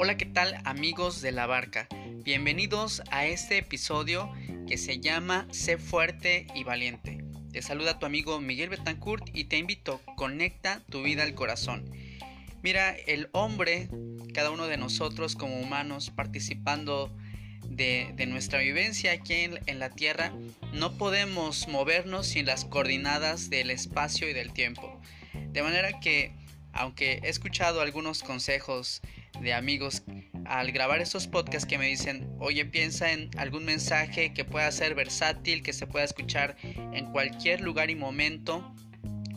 Hola, ¿qué tal amigos de la barca? Bienvenidos a este episodio que se llama Sé fuerte y valiente. Te saluda tu amigo Miguel Betancourt y te invito, conecta tu vida al corazón. Mira, el hombre, cada uno de nosotros como humanos participando de, nuestra vivencia aquí en, en la Tierra, no podemos movernos sin las coordenadas del espacio y del tiempo. De manera que, aunque he escuchado algunos consejos de amigos al grabar estos podcasts que me dicen, oye, piensa en algún mensaje que pueda ser versátil, que se pueda escuchar en cualquier lugar y momento.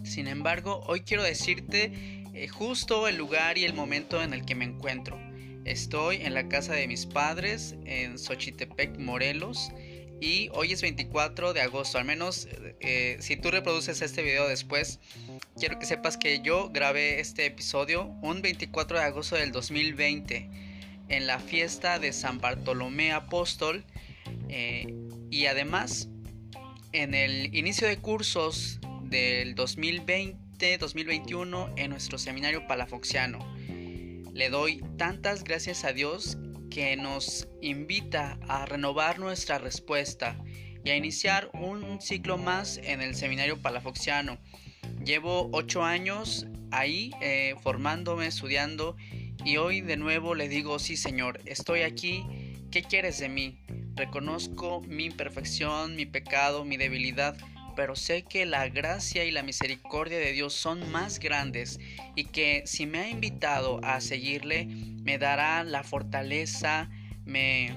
Sin embargo, hoy quiero decirte eh, justo el lugar y el momento en el que me encuentro. Estoy en la casa de mis padres en Xochitepec, Morelos. Y hoy es 24 de agosto, al menos eh, si tú reproduces este video después, quiero que sepas que yo grabé este episodio un 24 de agosto del 2020 en la fiesta de San Bartolomé Apóstol eh, y además en el inicio de cursos del 2020-2021 en nuestro seminario palafoxiano. Le doy tantas gracias a Dios que nos invita a renovar nuestra respuesta y a iniciar un ciclo más en el seminario palafoxiano. Llevo ocho años ahí eh, formándome, estudiando y hoy de nuevo le digo, sí Señor, estoy aquí, ¿qué quieres de mí? Reconozco mi imperfección, mi pecado, mi debilidad, pero sé que la gracia y la misericordia de Dios son más grandes y que si me ha invitado a seguirle, me dará la fortaleza, me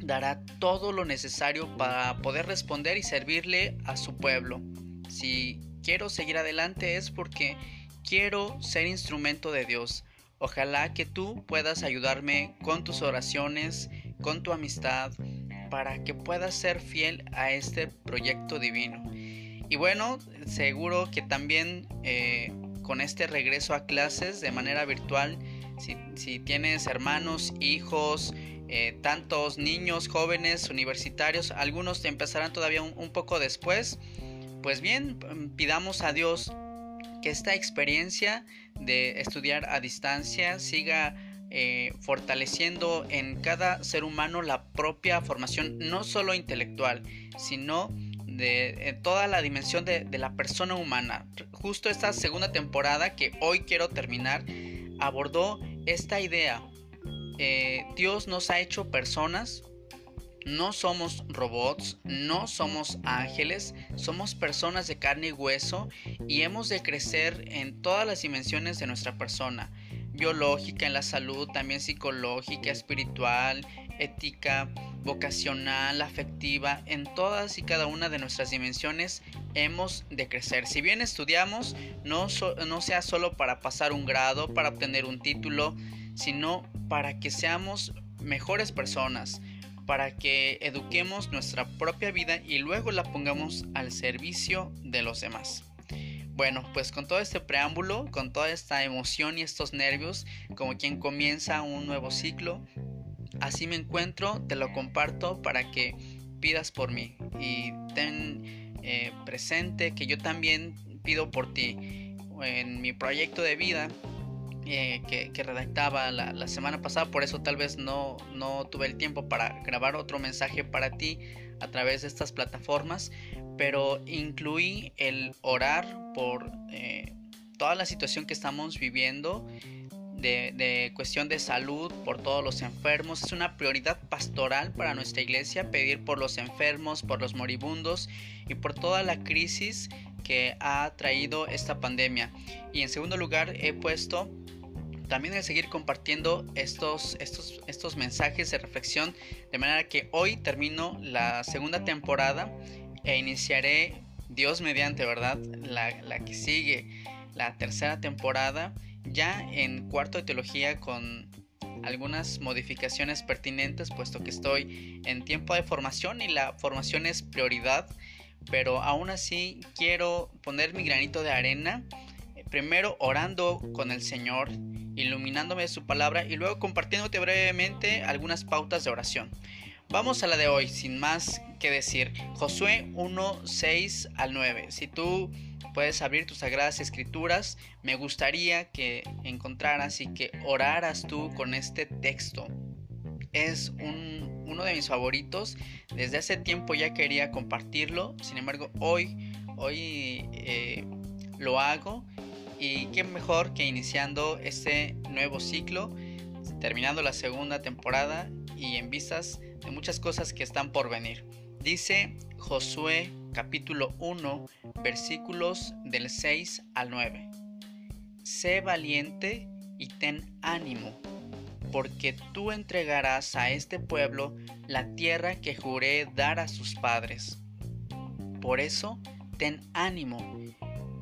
dará todo lo necesario para poder responder y servirle a su pueblo. Si quiero seguir adelante es porque quiero ser instrumento de Dios. Ojalá que tú puedas ayudarme con tus oraciones, con tu amistad, para que puedas ser fiel a este proyecto divino. Y bueno, seguro que también eh, con este regreso a clases de manera virtual, si, tienes hermanos, hijos, eh, tantos niños, jóvenes, universitarios, algunos te empezarán todavía un, poco después, pues bien, pidamos a Dios que esta experiencia de estudiar a distancia siga eh, fortaleciendo en cada ser humano la propia formación, no solo intelectual, sino de toda la dimensión de, la persona humana. Justo esta segunda temporada que hoy quiero terminar abordó esta idea. Eh, Dios nos ha hecho personas no somos robots, no somos ángeles, somos personas de carne y hueso y hemos de crecer en todas las dimensiones de nuestra persona, biológica, en la salud, también psicológica, espiritual, ética, vocacional, afectiva, en todas y cada una de nuestras dimensiones hemos de crecer. Si bien estudiamos, no, no sea solo para pasar un grado, para obtener un título, sino para que seamos mejores personas, para que eduquemos nuestra propia vida y luego la pongamos al servicio de los demás. Bueno, pues con todo este preámbulo, con toda esta emoción y estos nervios, como quien comienza un nuevo ciclo, así me encuentro, te lo comparto para que pidas por mí y ten eh, presente que yo también pido por ti en mi proyecto de vida eh, que, redactaba la, semana pasada, por eso tal vez no, no tuve el tiempo para grabar otro mensaje para ti a través de estas plataformas, pero incluí el orar por eh, toda la situación que estamos viviendo. De, cuestión de salud por todos los enfermos. Es una prioridad pastoral para nuestra iglesia pedir por los enfermos, por los moribundos y por toda la crisis que ha traído esta pandemia. Y en segundo lugar he puesto también el seguir compartiendo estos, estos, estos mensajes de reflexión, de manera que hoy termino la segunda temporada e iniciaré, Dios mediante, ¿verdad? La, que sigue, la tercera temporada ya en cuarto de teología con algunas modificaciones pertinentes, puesto que estoy en tiempo de formación y la formación es prioridad, pero aún así quiero poner mi granito de arena, primero orando con el Señor, iluminándome de su palabra y luego compartiéndote brevemente algunas pautas de oración. Vamos a la de hoy, sin más que decir. Josué 1, 6 al 9. Si tú puedes abrir tus sagradas escrituras, me gustaría que encontraras y que oraras tú con este texto. Es uno de mis favoritos. Desde hace tiempo ya quería compartirlo. Sin embargo, hoy, hoy eh, lo hago. Y qué mejor que iniciando este nuevo ciclo, terminando la segunda temporada y en vistas de muchas cosas que están por venir. Dice Josué capítulo 1 versículos del 6 al 9. Sé valiente y ten ánimo, porque tú entregarás a este pueblo la tierra que juré dar a sus padres. Por eso, ten ánimo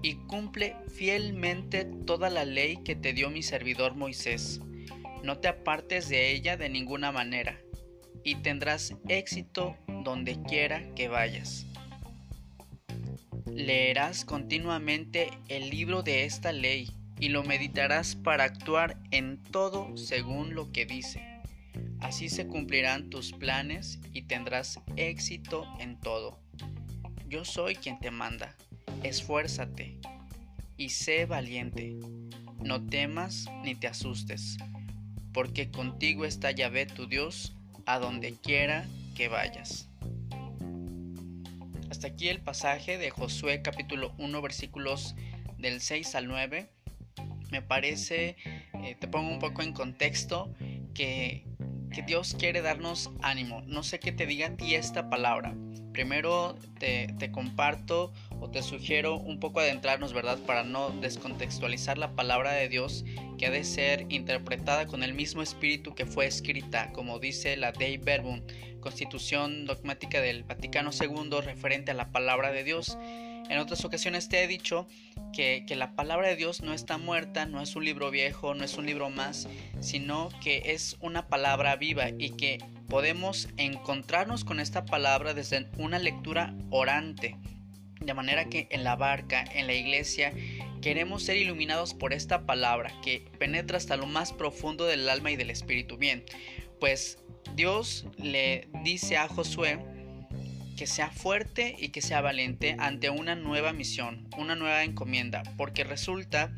y cumple fielmente toda la ley que te dio mi servidor Moisés. No te apartes de ella de ninguna manera, y tendrás éxito donde quiera que vayas. Leerás continuamente el libro de esta ley y lo meditarás para actuar en todo según lo que dice. Así se cumplirán tus planes y tendrás éxito en todo. Yo soy quien te manda. Esfuérzate y sé valiente. No temas ni te asustes, porque contigo está Yahvé tu Dios a donde quiera que vayas. Aquí el pasaje de Josué capítulo 1 versículos del 6 al 9. Me parece, eh, te pongo un poco en contexto, que, que Dios quiere darnos ánimo. No sé qué te diga a ti esta palabra. Primero te, te, comparto te sugiero un poco adentrarnos, ¿verdad? Para no descontextualizar la palabra de Dios que ha de ser interpretada con el mismo espíritu que fue escrita, como dice la Dei Verbum, constitución dogmática del Vaticano II referente a la palabra de Dios. En otras ocasiones te he dicho que, que, la palabra de Dios no está muerta, no es un libro viejo, no es un libro más, sino que es una palabra viva y que podemos encontrarnos con esta palabra desde una lectura orante. De manera que en la barca, en la iglesia, queremos ser iluminados por esta palabra que penetra hasta lo más profundo del alma y del espíritu. Bien, pues Dios le dice a Josué que sea fuerte y que sea valiente ante una nueva misión, una nueva encomienda, porque resulta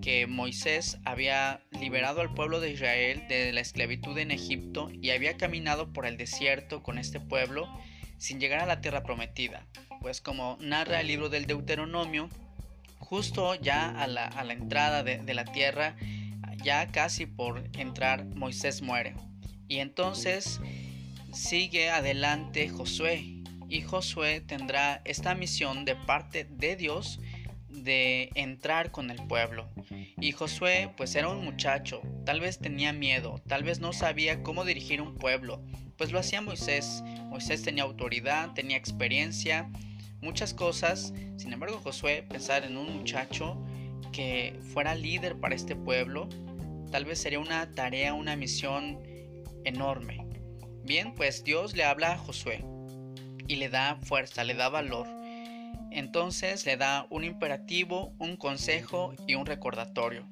que Moisés había liberado al pueblo de Israel de la esclavitud en Egipto y había caminado por el desierto con este pueblo sin llegar a la tierra prometida. Pues como narra el libro del Deuteronomio, justo ya a la, entrada de, de la tierra, ya casi por entrar, Moisés muere. Y entonces sigue adelante Josué. Y Josué tendrá esta misión de parte de Dios de entrar con el pueblo. Y Josué pues era un muchacho, tal vez tenía miedo, tal vez no sabía cómo dirigir un pueblo, pues lo hacía Moisés. Moisés tenía autoridad, tenía experiencia, muchas cosas. Sin embargo, Josué pensar en un muchacho que fuera líder para este pueblo, tal vez sería una tarea, una misión enorme. Bien, pues Dios le habla a Josué y le da fuerza, le da valor entonces le da un imperativo, un consejo y un recordatorio.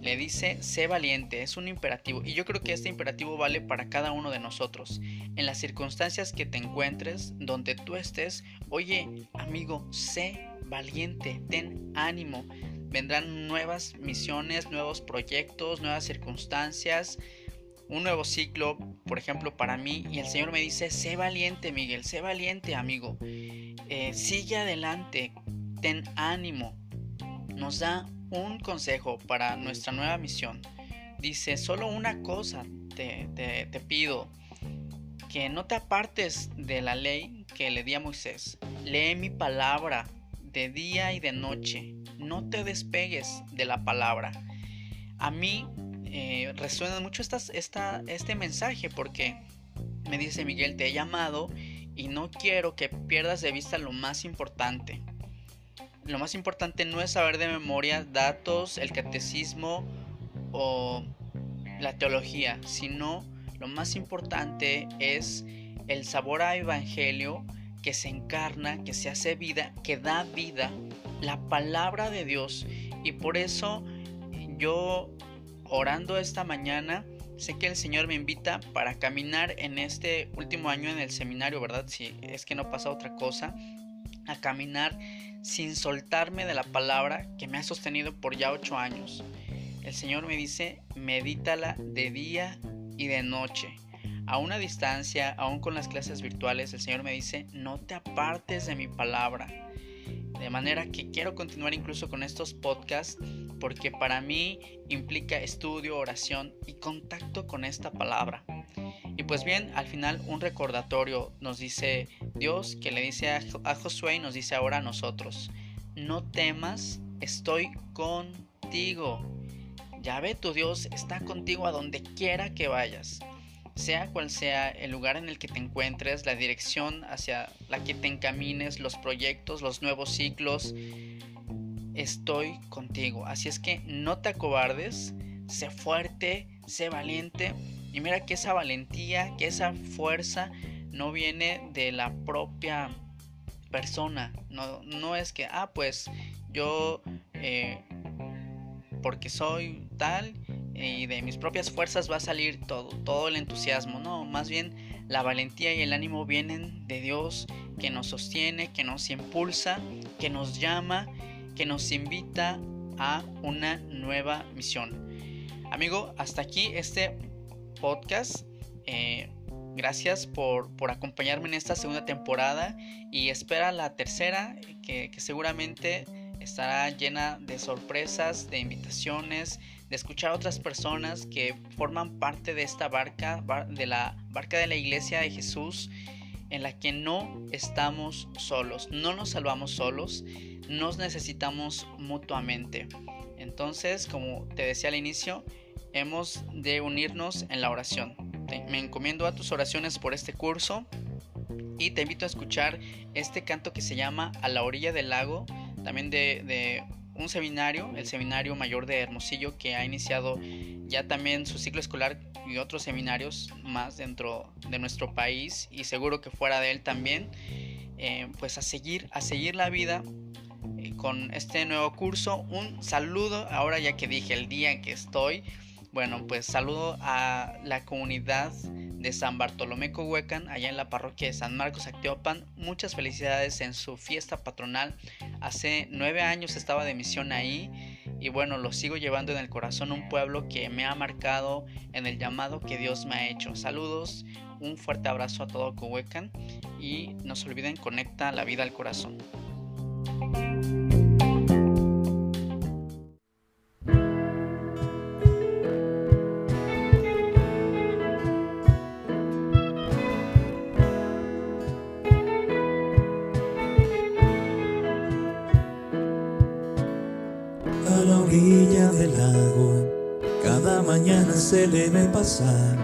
Le dice, sé valiente, es un imperativo. Y yo creo que este imperativo vale para cada uno de nosotros. En las circunstancias que te encuentres, donde tú estés, oye, amigo, sé valiente, ten ánimo. Vendrán nuevas misiones, nuevos proyectos, nuevas circunstancias, un nuevo ciclo, por ejemplo, para mí. Y el Señor me dice, sé valiente, Miguel, sé valiente, amigo. Eh, sigue adelante, ten ánimo. Nos da un consejo para nuestra nueva misión. Dice, solo una cosa te, te pido, que no te apartes de la ley que le di a Moisés. Lee mi palabra de día y de noche. No te despegues de la palabra. A mí eh, resuena mucho esta, este mensaje porque me dice Miguel, te he llamado y no quiero que pierdas de vista lo más importante. lo más importante no es saber de memoria datos, el catecismo o la teología, sino lo más importante es el sabor a evangelio que se encarna, que se hace vida, que da vida, la palabra de Dios. Y por eso yo orando esta mañana, sé que el Señor me invita para caminar en este último año en el seminario, ¿verdad? Si es que no pasa otra cosa, a caminar sin soltarme de la palabra que me ha sostenido por ya ocho años. El Señor me dice, medítala de día y de noche. A una distancia, aún con las clases virtuales, el Señor me dice, no te apartes de mi palabra. De manera que quiero continuar incluso con estos podcasts porque para mí implica estudio, oración y contacto con esta palabra. Y pues bien, al final un recordatorio nos dice Dios que le dice a, Josué y nos dice ahora a nosotros, no temas, estoy contigo. ve tu Dios está contigo a donde quiera que vayas. Sea cual sea el lugar en el que te encuentres, la dirección hacia la que te encamines, los proyectos, los nuevos ciclos, estoy contigo. Así es que no te acobardes, sé fuerte, sé valiente y mira que esa valentía, que esa fuerza no viene de la propia persona. No, no es que, ah, pues yo, eh, porque soy tal y de mis propias fuerzas va a salir todo, todo el entusiasmo. No, más bien la valentía y el ánimo vienen de Dios que nos sostiene, que nos impulsa, que nos llama que nos invita a una nueva misión. Amigo, hasta aquí este podcast. Eh, gracias por, acompañarme en esta segunda temporada y espera la tercera que, seguramente estará llena de sorpresas, de invitaciones, de escuchar a otras personas que forman parte de esta barca, de la barca de la iglesia de Jesús, en la que no estamos solos, no nos salvamos solos, nos necesitamos mutuamente. Entonces, como te decía al inicio, hemos de unirnos en la oración. Me encomiendo a tus oraciones por este curso y te invito a escuchar este canto que se llama A la orilla del lago, también de, un seminario, el Seminario Mayor de Hermosillo, que ha iniciado ya también su ciclo escolar y otros seminarios más dentro de nuestro país y seguro que fuera de él también. Eh, pues a seguir, a seguir la vida con este nuevo curso. Un saludo, ahora ya que dije el día en que estoy, bueno, pues saludo a la comunidad de San Bartolomé Cohuecan, allá en la parroquia de San Marcos Acteopan. Muchas felicidades en su fiesta patronal. Hace nueve años estaba de misión ahí y bueno, lo sigo llevando en el corazón, un pueblo que me ha marcado en el llamado que Dios me ha hecho. Saludos, un fuerte abrazo a todo Cohuecan y no se olviden, conecta la vida al corazón. Se le ve pasar.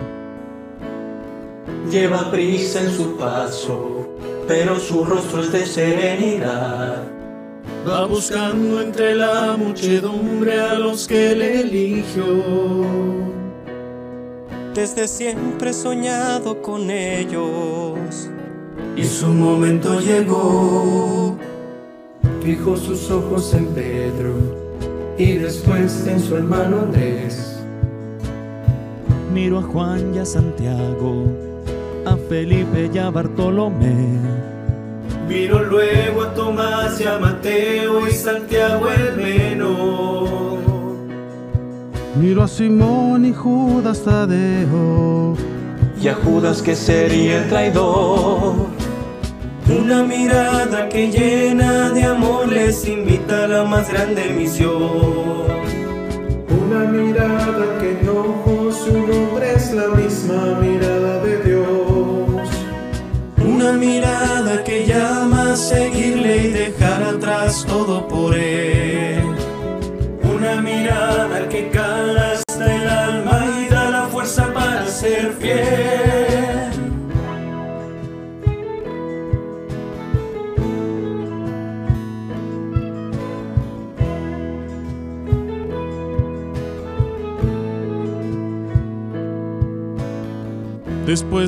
Lleva prisa en su paso, pero su rostro es de serenidad. Va buscando entre la muchedumbre a los que le eligió. Desde siempre he soñado con ellos. Y su momento llegó. Fijó sus ojos en Pedro y después en su hermano Andrés Miro a Juan y a Santiago, a Felipe y a Bartolomé. Miro luego a Tomás y a Mateo y Santiago el menor. Miro a Simón y Judas Tadeo. Y a Judas que sería el traidor. Una mirada que llena de amor les invita a la más grande misión. Una mirada que no su nombre es la misma mirada de Dios. Una mirada que llama a seguirle y dejar atrás todo por él. Una mirada que cala hasta el alma y da la fuerza para ser fiel. Después